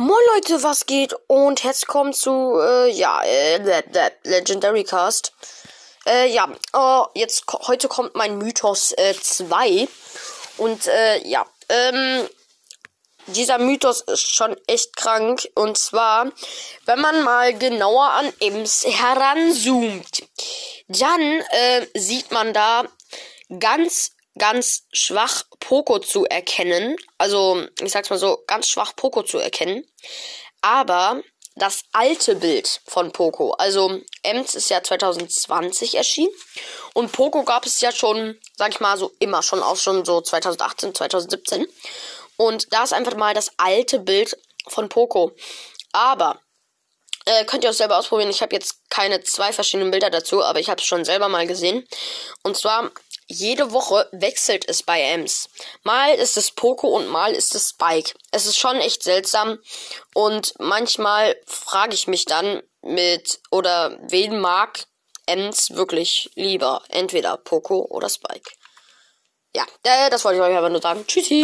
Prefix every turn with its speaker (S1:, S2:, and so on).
S1: Moin Leute, was geht? Und herzlich willkommen zu, äh, ja, äh, Legendary Cast. Äh, ja, oh, jetzt, heute kommt mein Mythos, äh, 2. Und, äh, ja, ähm, dieser Mythos ist schon echt krank. Und zwar, wenn man mal genauer an Ems heranzoomt, dann, äh, sieht man da ganz ganz schwach Poco zu erkennen. Also, ich sag's mal so, ganz schwach Poco zu erkennen. Aber das alte Bild von Poco, also Ems ist ja 2020 erschienen und Poco gab es ja schon, sag ich mal so, immer schon auch schon so 2018, 2017. Und da ist einfach mal das alte Bild von Poco. Aber äh, könnt ihr auch selber ausprobieren. Ich habe jetzt keine zwei verschiedenen Bilder dazu, aber ich habe es schon selber mal gesehen. Und zwar jede Woche wechselt es bei Ems. Mal ist es Poco und mal ist es Spike. Es ist schon echt seltsam und manchmal frage ich mich dann mit oder wen mag Ems wirklich lieber? Entweder Poco oder Spike. Ja, äh, das wollte ich euch aber nur sagen. Tschüssi.